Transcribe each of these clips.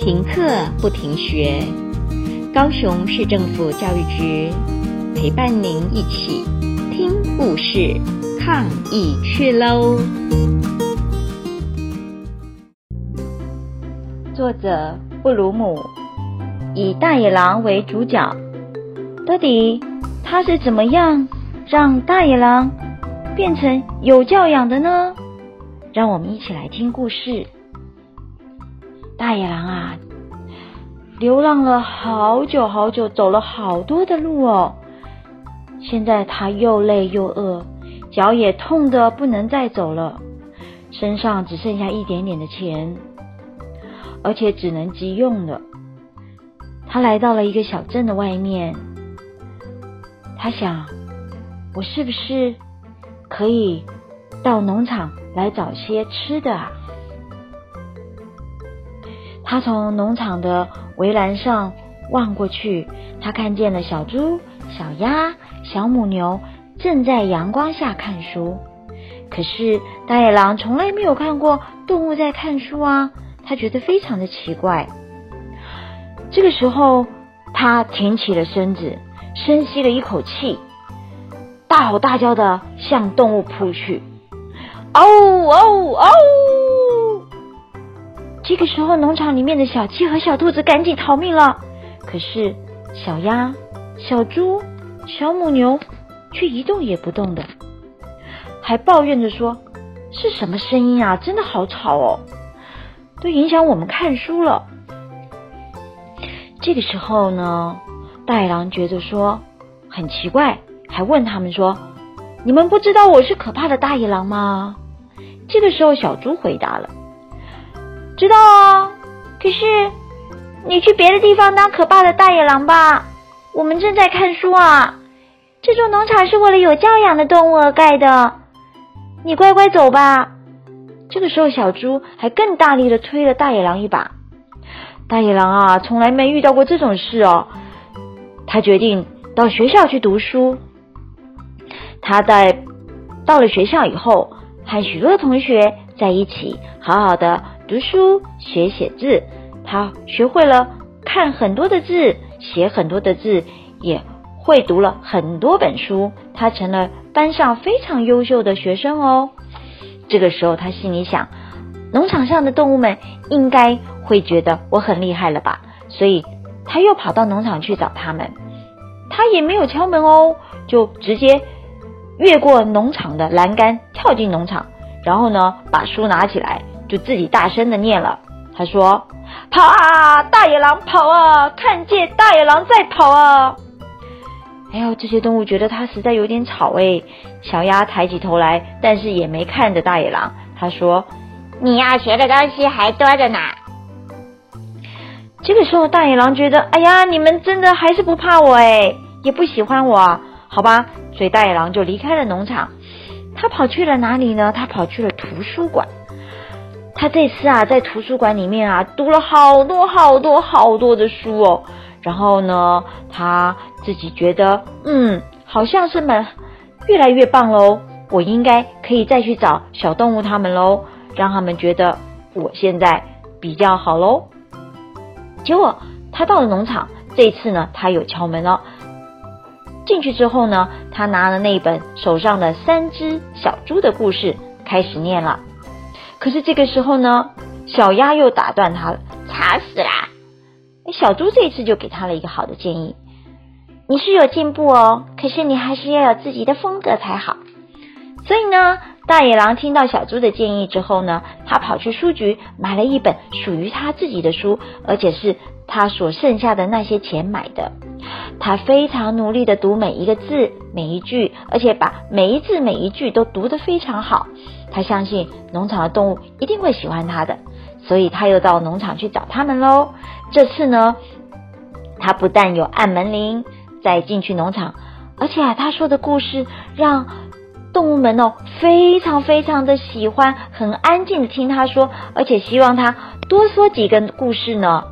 停课不停学，高雄市政府教育局陪伴您一起听故事、抗疫去喽！作者布鲁姆，以大野狼为主角，到底他是怎么样让大野狼变成有教养的呢？让我们一起来听故事。大野狼啊，流浪了好久好久，走了好多的路哦。现在他又累又饿，脚也痛得不能再走了，身上只剩下一点点的钱，而且只能急用了。他来到了一个小镇的外面，他想：我是不是可以到农场来找些吃的啊？他从农场的围栏上望过去，他看见了小猪、小鸭、小母牛正在阳光下看书。可是大野狼从来没有看过动物在看书啊，他觉得非常的奇怪。这个时候，他挺起了身子，深吸了一口气，大吼大叫的向动物扑去。嗷嗷嗷！这个时候，农场里面的小鸡和小兔子赶紧逃命了。可是，小鸭、小猪、小母牛却一动也不动的，还抱怨着说：“是什么声音啊？真的好吵哦，都影响我们看书了。”这个时候呢，大野狼觉得说很奇怪，还问他们说：“你们不知道我是可怕的大野狼吗？”这个时候，小猪回答了。知道哦，可是你去别的地方当可怕的大野狼吧。我们正在看书啊。这座农场是为了有教养的动物而盖的，你乖乖走吧。这个时候，小猪还更大力的推了大野狼一把。大野狼啊，从来没遇到过这种事哦。他决定到学校去读书。他在到了学校以后，和许多的同学在一起，好好的。读书学写字，他学会了看很多的字，写很多的字，也会读了很多本书。他成了班上非常优秀的学生哦。这个时候，他心里想：农场上的动物们应该会觉得我很厉害了吧？所以，他又跑到农场去找他们。他也没有敲门哦，就直接越过农场的栏杆，跳进农场，然后呢，把书拿起来。就自己大声的念了，他说：“跑啊，大野狼跑啊，看见大野狼在跑啊！”哎呦，这些动物觉得他实在有点吵哎。小鸭抬起头来，但是也没看着大野狼。他说：“你要学的东西还多着呢。”这个时候，大野狼觉得：“哎呀，你们真的还是不怕我哎，也不喜欢我，好吧？”所以大野狼就离开了农场。他跑去了哪里呢？他跑去了图书馆。他这次啊，在图书馆里面啊，读了好多好多好多的书哦。然后呢，他自己觉得，嗯，好像是蛮越来越棒喽。我应该可以再去找小动物他们喽，让他们觉得我现在比较好喽。结果他到了农场，这次呢，他有敲门了。进去之后呢，他拿了那本手上的三只小猪的故事，开始念了。可是这个时候呢，小鸭又打断他了，吵死啦！小猪这一次就给他了一个好的建议：你是有进步哦，可是你还是要有自己的风格才好。所以呢，大野狼听到小猪的建议之后呢，他跑去书局买了一本属于他自己的书，而且是他所剩下的那些钱买的。他非常努力地读每一个字、每一句，而且把每一字每一句都读得非常好。他相信农场的动物一定会喜欢他的，所以他又到农场去找他们喽。这次呢，他不但有按门铃再进去农场，而且，他说的故事让动物们哦非常非常的喜欢，很安静的听他说，而且希望他多说几个故事呢。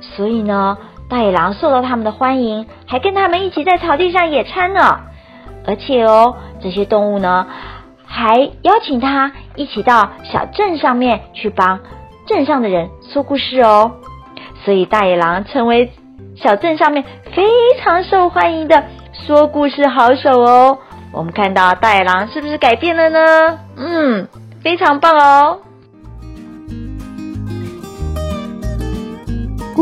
所以呢，大野狼受到他们的欢迎，还跟他们一起在草地上野餐呢。而且哦，这些动物呢。还邀请他一起到小镇上面去帮镇上的人说故事哦。所以大野狼成为小镇上面非常受欢迎的说故事好手哦。我们看到大野狼是不是改变了呢？嗯，非常棒哦。